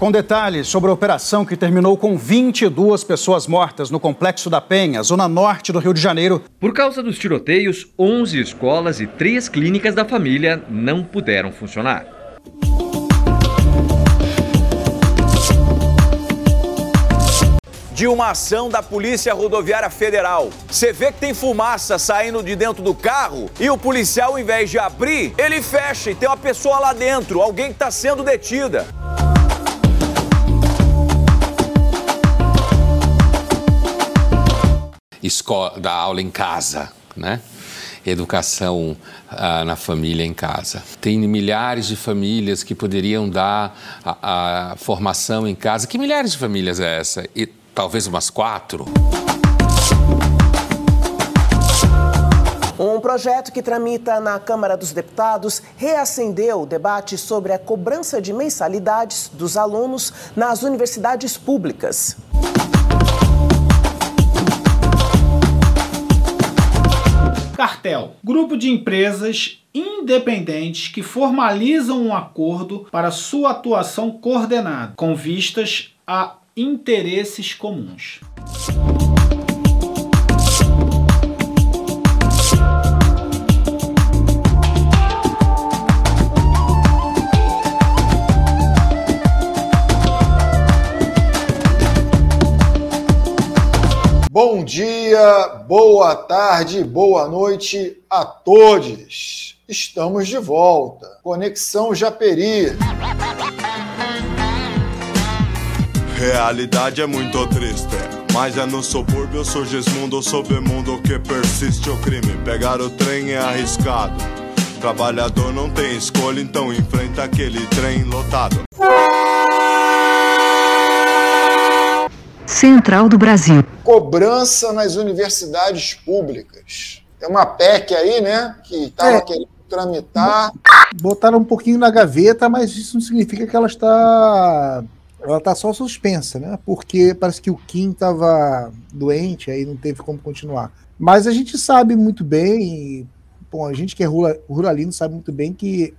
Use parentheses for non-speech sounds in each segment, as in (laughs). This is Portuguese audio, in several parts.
Com detalhes sobre a operação que terminou com 22 pessoas mortas no Complexo da Penha, zona norte do Rio de Janeiro. Por causa dos tiroteios, 11 escolas e três clínicas da família não puderam funcionar. de uma ação da Polícia Rodoviária Federal. Você vê que tem fumaça saindo de dentro do carro e o policial, ao invés de abrir, ele fecha e tem uma pessoa lá dentro, alguém que está sendo detida. Escola, da aula em casa, né? educação ah, na família em casa. Tem milhares de famílias que poderiam dar a, a, formação em casa. Que milhares de famílias é essa? E talvez umas quatro. Um projeto que tramita na Câmara dos Deputados reacendeu o debate sobre a cobrança de mensalidades dos alunos nas universidades públicas. Cartel grupo de empresas independentes que formalizam um acordo para sua atuação coordenada, com vistas a interesses comuns. Bom dia, boa tarde, boa noite a todos. Estamos de volta. Conexão Japeri. Realidade é muito triste. Mas é no subúrbio, sou Gismundo, submundo que persiste o crime. Pegar o trem é arriscado. Trabalhador não tem escolha, então enfrenta aquele trem lotado. Central do Brasil. Cobrança nas universidades públicas. É uma PEC aí, né? Que estava é. querendo tramitar. Botaram um pouquinho na gaveta, mas isso não significa que ela está ela está só suspensa, né? Porque parece que o Kim estava doente, aí não teve como continuar. Mas a gente sabe muito bem, bom, a gente que é ruralino sabe muito bem que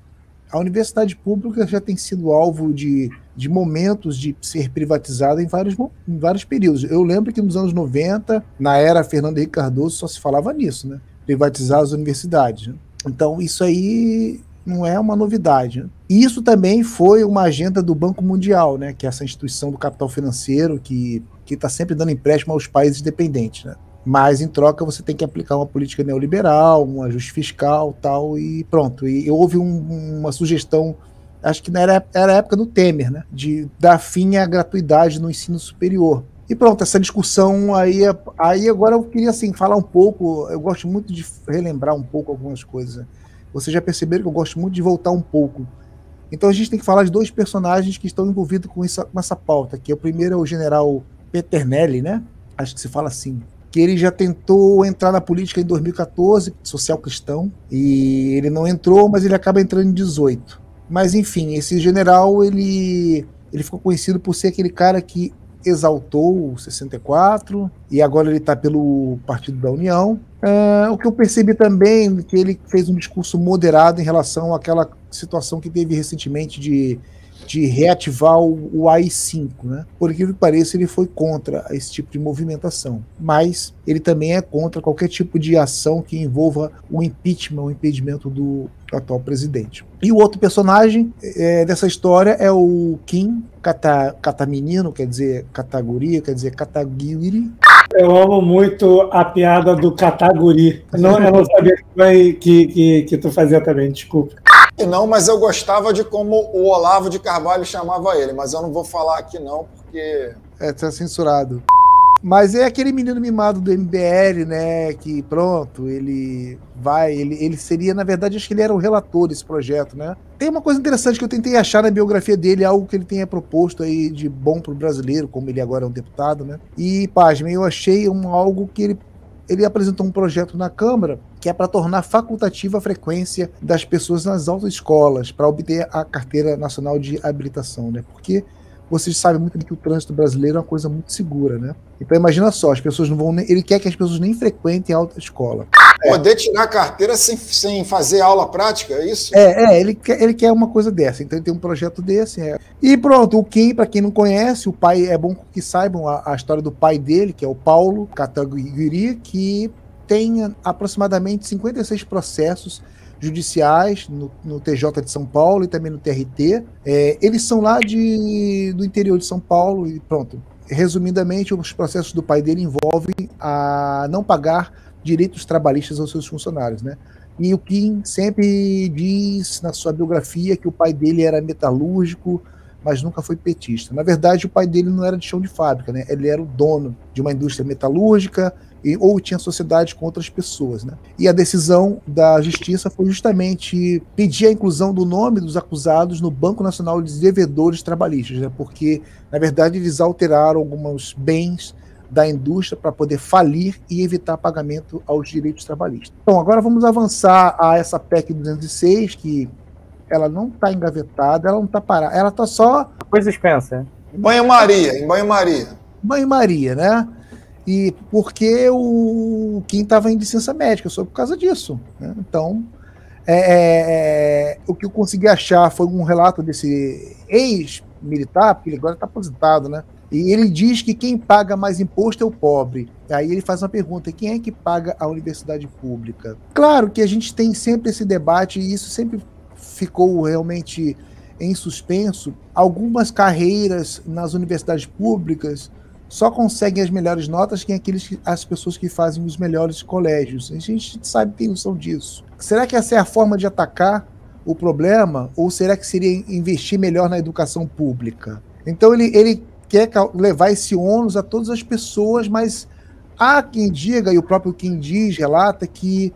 a universidade pública já tem sido alvo de, de momentos de ser privatizada em vários, em vários períodos. Eu lembro que nos anos 90, na era Fernando Henrique Cardoso, só se falava nisso, né? Privatizar as universidades. Né? Então, isso aí não é uma novidade. Né? Isso também foi uma agenda do Banco Mundial, né, que é essa instituição do capital financeiro que está sempre dando empréstimo aos países dependentes. Né? Mas em troca você tem que aplicar uma política neoliberal, um ajuste fiscal tal, e pronto. E houve um, uma sugestão, acho que era, era a época do Temer, né, de dar fim à gratuidade no ensino superior. E pronto, essa discussão aí, aí agora eu queria assim falar um pouco, eu gosto muito de relembrar um pouco algumas coisas. Vocês já perceberam que eu gosto muito de voltar um pouco. Então a gente tem que falar de dois personagens que estão envolvidos com, isso, com essa pauta, que é o primeiro é o general Peternelli, né? Acho que se fala assim. Que ele já tentou entrar na política em 2014, social cristão, e ele não entrou, mas ele acaba entrando em 18. Mas enfim, esse general, ele, ele ficou conhecido por ser aquele cara que exaltou o 64 e agora ele está pelo Partido da União. Uh, o que eu percebi também que ele fez um discurso moderado em relação àquela situação que teve recentemente de, de reativar o, o AI-5. Né? Por incrível que pareça, ele foi contra esse tipo de movimentação. Mas ele também é contra qualquer tipo de ação que envolva o impeachment, o impedimento do atual presidente. E o outro personagem é, dessa história é o Kim Kata, Kataminino, quer dizer Kataguri, quer dizer Kataguiri. Eu amo muito a piada do Kataguri. Não, eu não sabia que, que, que, que tu fazia também, desculpa. Não, mas eu gostava de como o Olavo de Carvalho chamava ele, mas eu não vou falar aqui não, porque. É, tá censurado. Mas é aquele menino mimado do MBL, né? Que pronto, ele vai. Ele, ele seria, na verdade, acho que ele era o relator desse projeto, né? Tem uma coisa interessante que eu tentei achar na biografia dele, algo que ele tenha proposto aí de bom pro brasileiro, como ele agora é um deputado, né? E, pasmem, eu achei um, algo que ele ele apresentou um projeto na Câmara que é para tornar facultativa a frequência das pessoas nas autoescolas para obter a carteira nacional de habilitação, né? Porque vocês sabem muito bem que o trânsito brasileiro é uma coisa muito segura, né? Então imagina só, as pessoas não vão. Nem, ele quer que as pessoas nem frequentem a autoescola. poder tirar a carteira sem, sem fazer aula prática, é isso? É, é ele, quer, ele quer uma coisa dessa, então ele tem um projeto desse. É. E pronto, o Kim, para quem não conhece, o pai, é bom que saibam a, a história do pai dele, que é o Paulo Cataguiri, que tem aproximadamente 56 processos judiciais no, no, TJ de São Paulo e também no TRT. É, eles são lá de, do interior de São Paulo e pronto. Resumidamente, os processos do pai dele envolvem a não pagar direitos trabalhistas aos seus funcionários, né? E o Kim sempre diz na sua biografia que o pai dele era metalúrgico, mas nunca foi petista. Na verdade, o pai dele não era de chão de fábrica, né? Ele era o dono de uma indústria metalúrgica, e, ou tinha sociedade com outras pessoas. Né? E a decisão da justiça foi justamente pedir a inclusão do nome dos acusados no Banco Nacional de Devedores Trabalhistas, né? porque, na verdade, eles alteraram alguns bens da indústria para poder falir e evitar pagamento aos direitos trabalhistas. Bom, agora vamos avançar a essa PEC 206, que ela não está engavetada, ela não está parada, ela está só. Coisa suspensa. Banho-maria, em banho-maria. Banho-maria, né? E porque o Kim estava em licença médica, só por causa disso. Né? Então, é, é, é, o que eu consegui achar foi um relato desse ex-militar, porque ele agora está aposentado, né? E ele diz que quem paga mais imposto é o pobre. Aí ele faz uma pergunta: quem é que paga a universidade pública? Claro que a gente tem sempre esse debate, e isso sempre ficou realmente em suspenso. Algumas carreiras nas universidades públicas só conseguem as melhores notas quem aqueles as pessoas que fazem os melhores colégios. A gente sabe tem noção disso. Será que essa é a forma de atacar o problema ou será que seria investir melhor na educação pública? Então ele, ele quer levar esse ônus a todas as pessoas, mas há quem diga, e o próprio quem diz, relata, que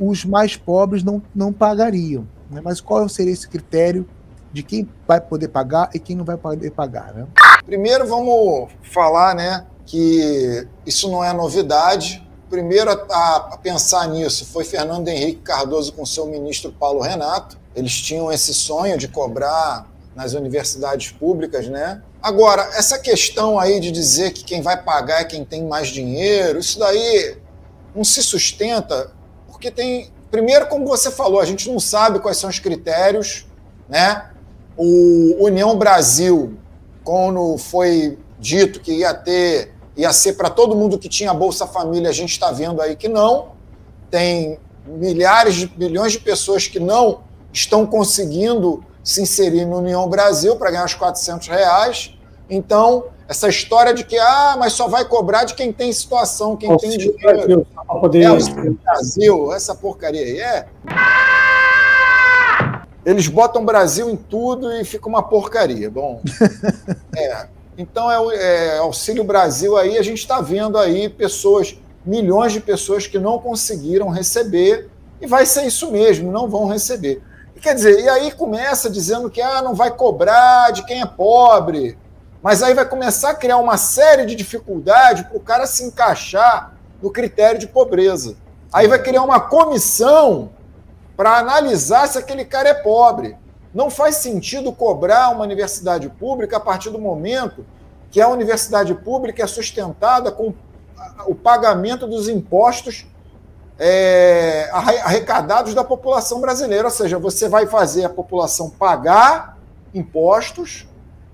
os mais pobres não, não pagariam. Né? Mas qual seria esse critério de quem vai poder pagar e quem não vai poder pagar? Né? Primeiro vamos falar né, que isso não é novidade. Primeiro a, a pensar nisso foi Fernando Henrique Cardoso com seu ministro Paulo Renato. Eles tinham esse sonho de cobrar nas universidades públicas, né? Agora, essa questão aí de dizer que quem vai pagar é quem tem mais dinheiro, isso daí não se sustenta, porque tem. Primeiro, como você falou, a gente não sabe quais são os critérios, né? O União Brasil, quando foi dito que ia ter, ia ser para todo mundo que tinha Bolsa Família, a gente está vendo aí que não. Tem milhares de milhões de pessoas que não estão conseguindo se inserir no União Brasil para ganhar os 400 reais. Então, essa história de que, ah, mas só vai cobrar de quem tem situação, quem tem dinheiro. Brasil, poder... É, o Brasil, essa porcaria aí é. Eles botam Brasil em tudo e fica uma porcaria. Bom, (laughs) é. Então, é, é Auxílio Brasil aí, a gente está vendo aí pessoas, milhões de pessoas que não conseguiram receber, e vai ser isso mesmo, não vão receber. Quer dizer, e aí começa dizendo que ah, não vai cobrar de quem é pobre, mas aí vai começar a criar uma série de dificuldades para o cara se encaixar no critério de pobreza. Aí vai criar uma comissão para analisar se aquele cara é pobre. Não faz sentido cobrar uma universidade pública a partir do momento que a universidade pública é sustentada com o pagamento dos impostos é, arrecadados da população brasileira. Ou seja, você vai fazer a população pagar impostos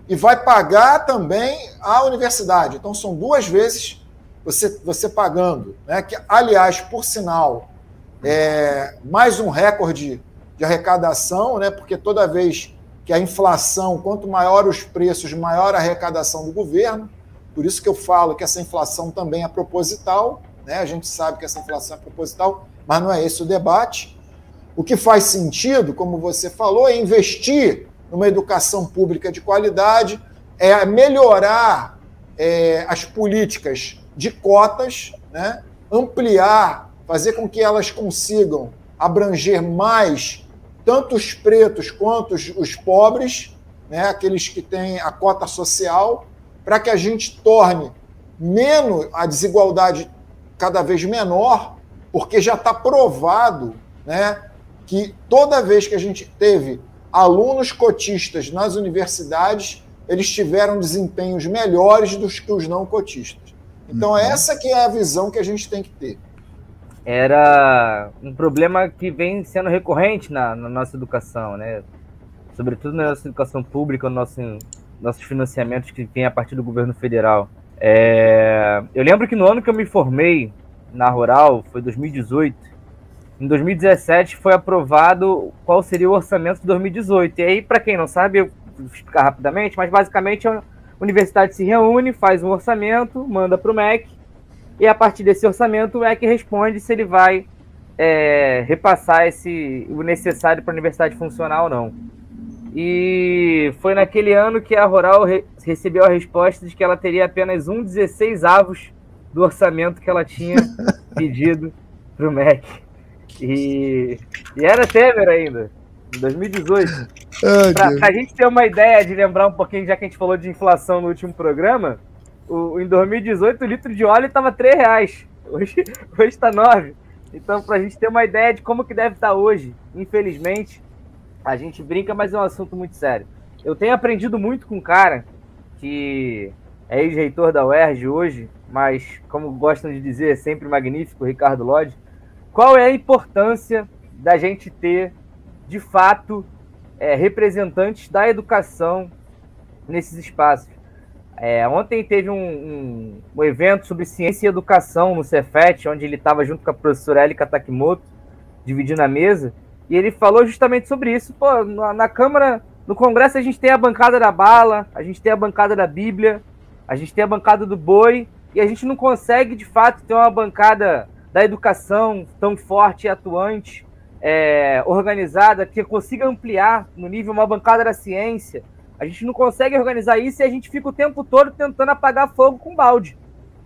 e vai pagar também a universidade. Então, são duas vezes você, você pagando. Né? Que, aliás, por sinal, é mais um recorde de arrecadação, né? porque toda vez que a inflação, quanto maior os preços, maior a arrecadação do governo. Por isso que eu falo que essa inflação também é proposital. Né? A gente sabe que essa inflação é proposital, mas não é esse o debate. O que faz sentido, como você falou, é investir numa educação pública de qualidade, é melhorar é, as políticas de cotas, né? ampliar, fazer com que elas consigam abranger mais tanto os pretos quanto os, os pobres, né? aqueles que têm a cota social, para que a gente torne menos a desigualdade cada vez menor, porque já está provado né, que toda vez que a gente teve alunos cotistas nas universidades, eles tiveram desempenhos melhores do que os não cotistas. Então, uhum. essa que é a visão que a gente tem que ter. Era um problema que vem sendo recorrente na, na nossa educação, né? Sobretudo na nossa educação pública, no nosso, nossos financiamentos que vêm a partir do governo federal. É, eu lembro que no ano que eu me formei na Rural, foi 2018, em 2017 foi aprovado qual seria o orçamento de 2018. E aí, para quem não sabe, eu vou explicar rapidamente, mas basicamente a universidade se reúne, faz um orçamento, manda para o MEC, e a partir desse orçamento o MEC responde se ele vai é, repassar esse, o necessário para a universidade funcionar ou não. E foi naquele ano que a Rural re recebeu a resposta de que ela teria apenas um 16 avos do orçamento que ela tinha (laughs) pedido para o MEC. E, e era Temer ainda, em 2018. Para a gente ter uma ideia de lembrar um pouquinho, já que a gente falou de inflação no último programa, o, em 2018 o litro de óleo estava 3 reais. Hoje (laughs) está 9. Então, para a gente ter uma ideia de como que deve estar tá hoje, infelizmente, a gente brinca, mas é um assunto muito sério. Eu tenho aprendido muito com um cara que é ex-reitor da UERJ hoje, mas, como gostam de dizer, é sempre magnífico, Ricardo Lodge. Qual é a importância da gente ter, de fato, é, representantes da educação nesses espaços? É, ontem teve um, um, um, evento sobre ciência e educação no Cefet, onde ele estava junto com a professora Elika Takimoto, dividindo a mesa, e ele falou justamente sobre isso. Pô, na, na, Câmara, no Congresso, a gente tem a bancada da bala, a gente tem a bancada da Bíblia, a gente tem a bancada do boi, e a gente não consegue, de fato, ter uma bancada da educação tão forte e atuante, é, organizada, que consiga ampliar no nível uma bancada da ciência. A gente não consegue organizar isso e a gente fica o tempo todo tentando apagar fogo com balde.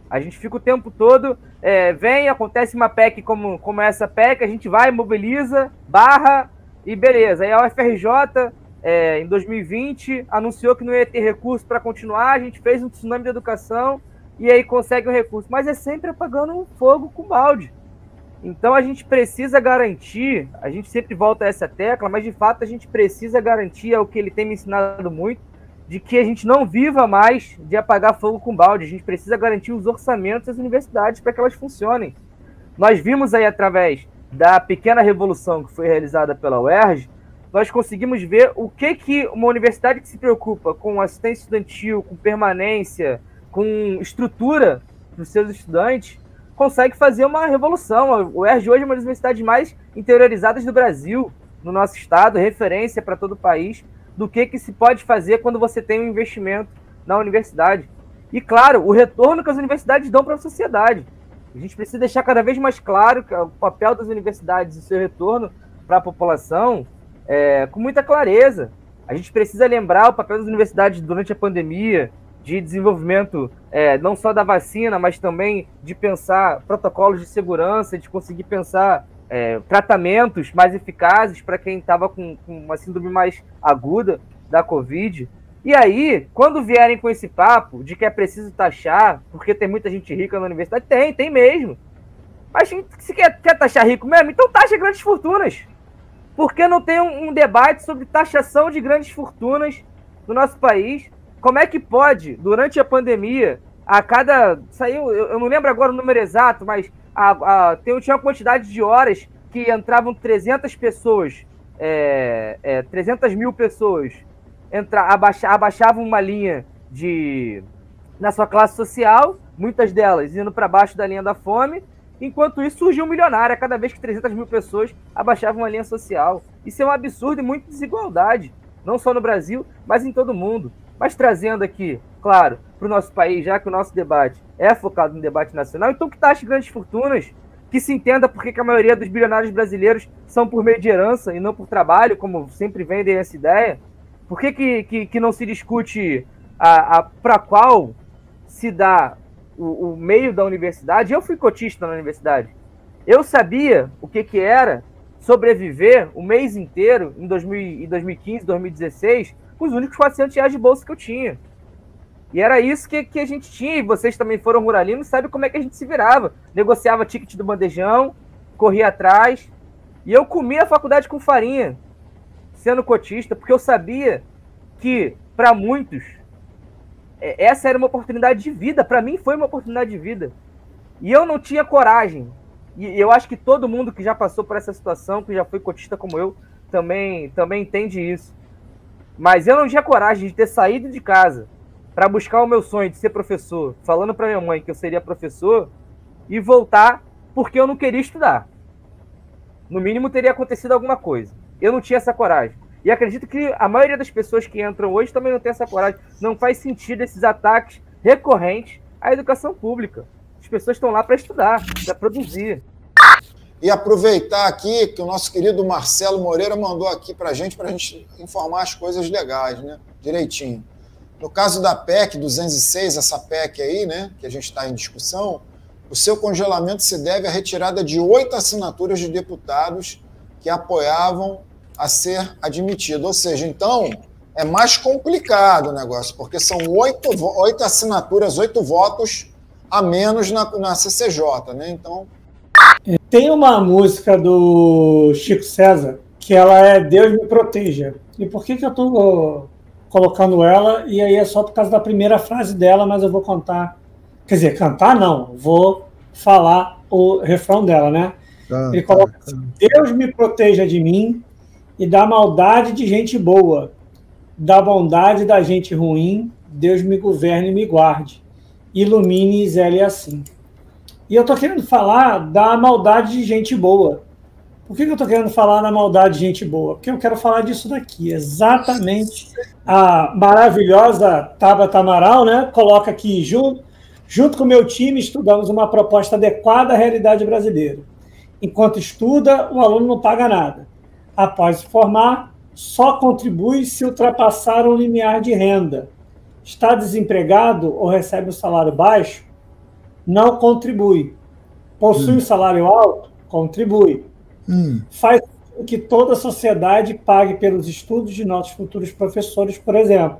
A gente fica o tempo todo, é, vem, acontece uma PEC como, como essa PEC, a gente vai, mobiliza, barra e beleza. Aí a UFRJ, é, em 2020, anunciou que não ia ter recurso para continuar, a gente fez um tsunami de educação e aí consegue um recurso. Mas é sempre apagando fogo com balde. Então a gente precisa garantir, a gente sempre volta a essa tecla, mas de fato a gente precisa garantir, é o que ele tem me ensinado muito, de que a gente não viva mais de apagar fogo com balde. A gente precisa garantir os orçamentos das universidades para que elas funcionem. Nós vimos aí através da pequena revolução que foi realizada pela UERJ, nós conseguimos ver o que, que uma universidade que se preocupa com assistência estudantil, com permanência, com estrutura para os seus estudantes, consegue fazer uma revolução. O UERJ hoje é uma das universidades mais interiorizadas do Brasil, no nosso estado, referência para todo o país, do que, que se pode fazer quando você tem um investimento na universidade. E, claro, o retorno que as universidades dão para a sociedade. A gente precisa deixar cada vez mais claro o papel das universidades e seu retorno para a população é, com muita clareza. A gente precisa lembrar o papel das universidades durante a pandemia, de desenvolvimento é, não só da vacina, mas também de pensar protocolos de segurança, de conseguir pensar é, tratamentos mais eficazes para quem estava com, com, uma síndrome mais aguda da Covid. E aí, quando vierem com esse papo de que é preciso taxar, porque tem muita gente rica na universidade, tem, tem mesmo. Mas se quer, quer taxar rico mesmo, então taxa grandes fortunas. Por que não tem um, um debate sobre taxação de grandes fortunas no nosso país? Como é que pode, durante a pandemia, a cada. Saiu, eu não lembro agora o número exato, mas a, a, tem, tinha uma quantidade de horas que entravam 300 pessoas, é, é, 300 mil pessoas, entra, abaixa, abaixavam uma linha de na sua classe social, muitas delas indo para baixo da linha da fome, enquanto isso surgiu um milionário a cada vez que 300 mil pessoas abaixavam uma linha social. Isso é um absurdo e muita desigualdade, não só no Brasil, mas em todo o mundo. Mas trazendo aqui, claro, para o nosso país, já que o nosso debate é focado no debate nacional, então que taxe grandes fortunas, que se entenda porque que a maioria dos bilionários brasileiros são por meio de herança e não por trabalho, como sempre vendem essa ideia. Por que, que, que, que não se discute a, a para qual se dá o, o, meio da universidade? Eu fui cotista na universidade. Eu sabia o que, que era sobreviver o mês inteiro em 2000, 2015, 2016 com os únicos 400 reais de bolsa que eu tinha. E era isso que, que a gente tinha, e vocês também foram ruralinos, sabe como é que a gente se virava. Negociava ticket do bandejão, corria atrás, e eu comia a faculdade com farinha, sendo cotista, porque eu sabia que, para muitos, é, essa era uma oportunidade de vida. Para mim, foi uma oportunidade de vida. E eu não tinha coragem E eu acho que todo mundo que já passou por essa situação, que já foi cotista como eu, também, também entende isso. Mas eu não tinha coragem de ter saído de casa para buscar o meu sonho de ser professor, falando para minha mãe que eu seria professor e voltar porque eu não queria estudar. No mínimo teria acontecido alguma coisa. Eu não tinha essa coragem. E acredito que a maioria das pessoas que entram hoje também não tem essa coragem. Não faz sentido esses ataques recorrentes à educação pública. As pessoas estão lá para estudar, para produzir. E aproveitar aqui que o nosso querido Marcelo Moreira mandou aqui para a gente, para a gente informar as coisas legais, né? Direitinho. No caso da PEC 206, essa PEC aí, né, que a gente está em discussão, o seu congelamento se deve à retirada de oito assinaturas de deputados que apoiavam a ser admitido. Ou seja, então, é mais complicado o negócio, porque são oito, oito assinaturas, oito votos a menos na, na CCJ, né? Então. Tem uma música do Chico César que ela é Deus me proteja. E por que, que eu estou colocando ela? E aí é só por causa da primeira frase dela, mas eu vou contar. Quer dizer, cantar não, vou falar o refrão dela, né? Ah, Ele coloca assim, Deus me proteja de mim e da maldade de gente boa, da bondade da gente ruim, Deus me governe e me guarde ilumine Zélia assim. E eu estou querendo falar da maldade de gente boa. Por que, que eu estou querendo falar da maldade de gente boa? Porque eu quero falar disso daqui. Exatamente a maravilhosa Tabata Amaral, né? Coloca aqui, junto, junto com o meu time, estudamos uma proposta adequada à realidade brasileira. Enquanto estuda, o aluno não paga nada. Após se formar, só contribui se ultrapassar um limiar de renda está desempregado ou recebe um salário baixo, não contribui. Possui hum. um salário alto, contribui. Hum. Faz com que toda a sociedade pague pelos estudos de nossos futuros professores, por exemplo.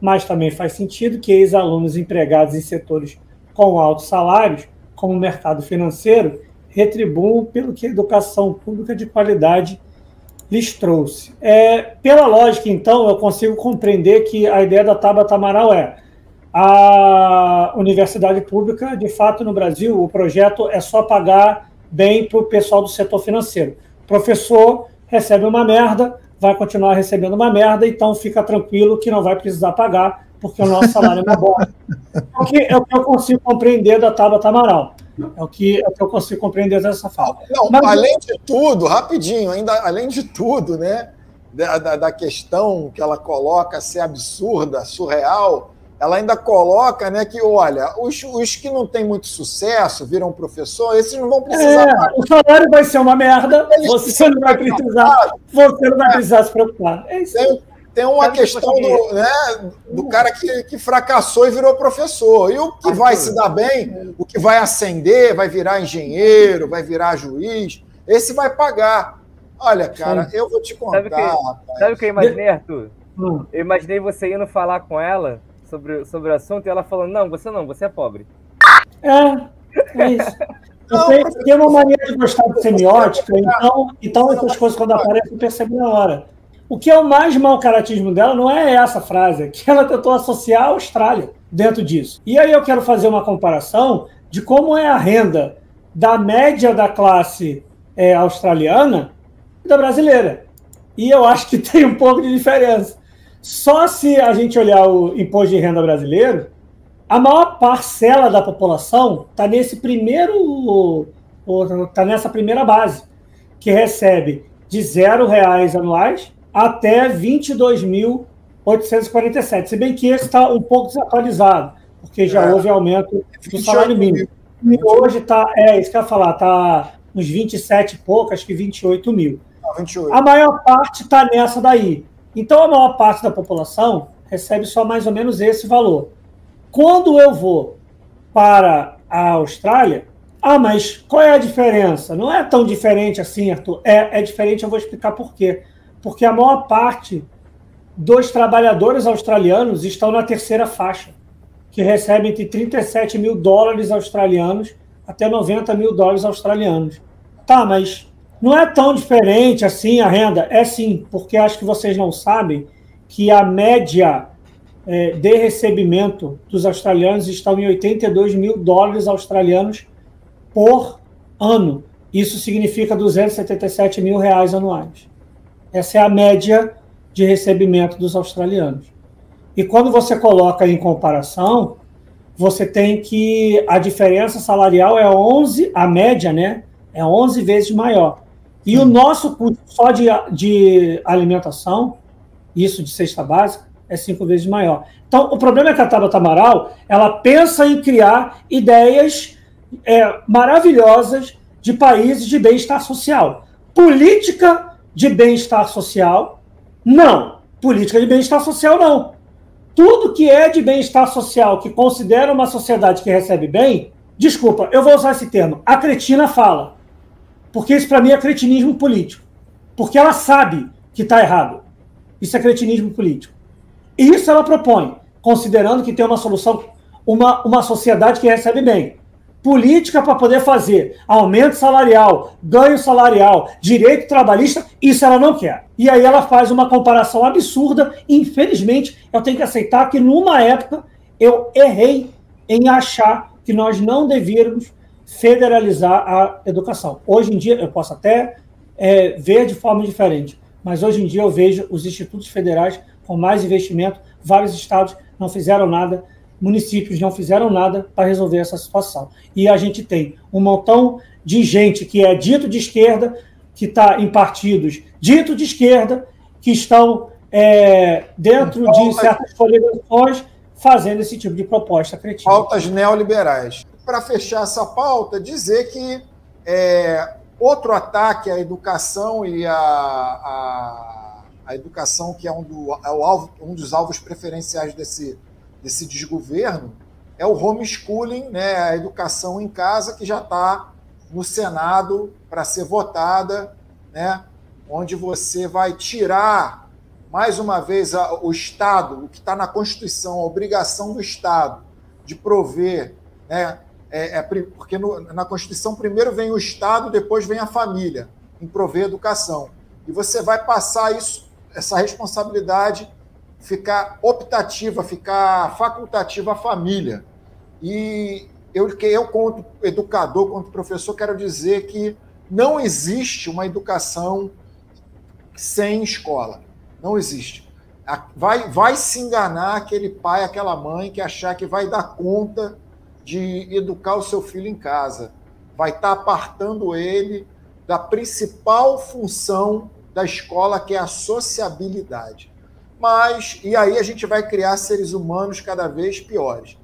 Mas também faz sentido que ex-alunos empregados em setores com altos salários, como o mercado financeiro, retribuam pelo que a educação pública de qualidade lhes trouxe. É, pela lógica, então, eu consigo compreender que a ideia da Tabata Amaral é a universidade pública, de fato, no Brasil, o projeto é só pagar bem para o pessoal do setor financeiro. O professor recebe uma merda, vai continuar recebendo uma merda, então fica tranquilo que não vai precisar pagar, porque o nosso salário é bom. (laughs) É o que eu consigo compreender da Tabata Amaral. É o que, é o que eu consigo compreender dessa fala. Não, Mas, além de tudo, rapidinho, ainda além de tudo, né, da, da, da, questão que ela coloca ser absurda, surreal, ela ainda coloca, né, que olha, os, os que não têm muito sucesso, viram professor, esses não vão precisar. É, o salário vai ser uma merda, você não vai precisar, você não vai precisar se preocupar. É isso. Tem, tem uma questão do, né, do cara que, que fracassou e virou professor. E o que vai se dar bem, o que vai ascender, vai virar engenheiro, vai virar juiz, esse vai pagar. Olha, cara, eu vou te contar. Sabe o que, sabe o que eu imaginei, Arthur? Hum. Eu imaginei você indo falar com ela sobre, sobre o assunto e ela falando: Não, você não, você é pobre. É, é isso. (laughs) Você tem uma maneira de gostar de semiótica, então, então essas coisas quando aparecem eu percebo na hora. O que é o mais mau caratismo dela não é essa frase, é que ela tentou associar a Austrália dentro disso. E aí eu quero fazer uma comparação de como é a renda da média da classe é, australiana e da brasileira. E eu acho que (laughs) tem um pouco de diferença. Só se a gente olhar o imposto de renda brasileiro, a maior parcela da população está nesse primeiro, está nessa primeira base, que recebe de zero reais anuais até 22.847. Se bem que esse está um pouco desatualizado, porque já é. houve aumento do salário mínimo. E hoje está, é isso que eu ia falar, está nos 27 e pouco, acho que 28 mil. 28. A maior parte está nessa daí. Então, a maior parte da população recebe só mais ou menos esse valor. Quando eu vou para a Austrália, ah, mas qual é a diferença? Não é tão diferente assim, Arthur. É, é diferente, eu vou explicar por quê porque a maior parte dos trabalhadores australianos estão na terceira faixa, que recebem entre 37 mil dólares australianos até 90 mil dólares australianos. Tá, mas não é tão diferente assim a renda? É sim, porque acho que vocês não sabem que a média é, de recebimento dos australianos está em 82 mil dólares australianos por ano. Isso significa 277 mil reais anuais. Essa é a média de recebimento dos australianos. E quando você coloca em comparação, você tem que a diferença salarial é 11, a média, né? É 11 vezes maior. E o nosso custo só de, de alimentação, isso de cesta básica, é cinco vezes maior. Então, o problema é que a Tabata Amaral, ela pensa em criar ideias é, maravilhosas de países de bem-estar social. Política de bem-estar social, não. Política de bem-estar social, não tudo que é de bem-estar social, que considera uma sociedade que recebe bem, desculpa, eu vou usar esse termo, a cretina fala. Porque isso para mim é cretinismo político. Porque ela sabe que está errado. Isso é cretinismo político. E isso ela propõe, considerando que tem uma solução, uma, uma sociedade que recebe bem política para poder fazer aumento salarial, ganho salarial, direito trabalhista, isso ela não quer. E aí ela faz uma comparação absurda. Infelizmente, eu tenho que aceitar que numa época eu errei em achar que nós não devíamos federalizar a educação. Hoje em dia, eu posso até é, ver de forma diferente, mas hoje em dia eu vejo os institutos federais com mais investimento, vários estados não fizeram nada municípios não fizeram nada para resolver essa situação. E a gente tem um montão de gente que é dito de esquerda, que está em partidos dito de esquerda, que estão é, dentro de certas coligações fazendo esse tipo de proposta cretina. Pautas neoliberais. Para fechar essa pauta, dizer que é, outro ataque à educação e à, à, à educação, que é, um, do, é o alvo, um dos alvos preferenciais desse, desse desgoverno é o homeschooling, né, a educação em casa, que já está no Senado para ser votada, né, onde você vai tirar, mais uma vez, a, o Estado, o que está na Constituição, a obrigação do Estado de prover, né, é, é porque no, na Constituição primeiro vem o Estado, depois vem a família, em prover educação. E você vai passar isso, essa responsabilidade ficar optativa, ficar facultativa à família. E eu, eu, como educador, como professor, quero dizer que não existe uma educação sem escola. Não existe. Vai, vai se enganar aquele pai, aquela mãe que achar que vai dar conta de educar o seu filho em casa. Vai estar apartando ele da principal função da escola, que é a sociabilidade. Mas, e aí a gente vai criar seres humanos cada vez piores.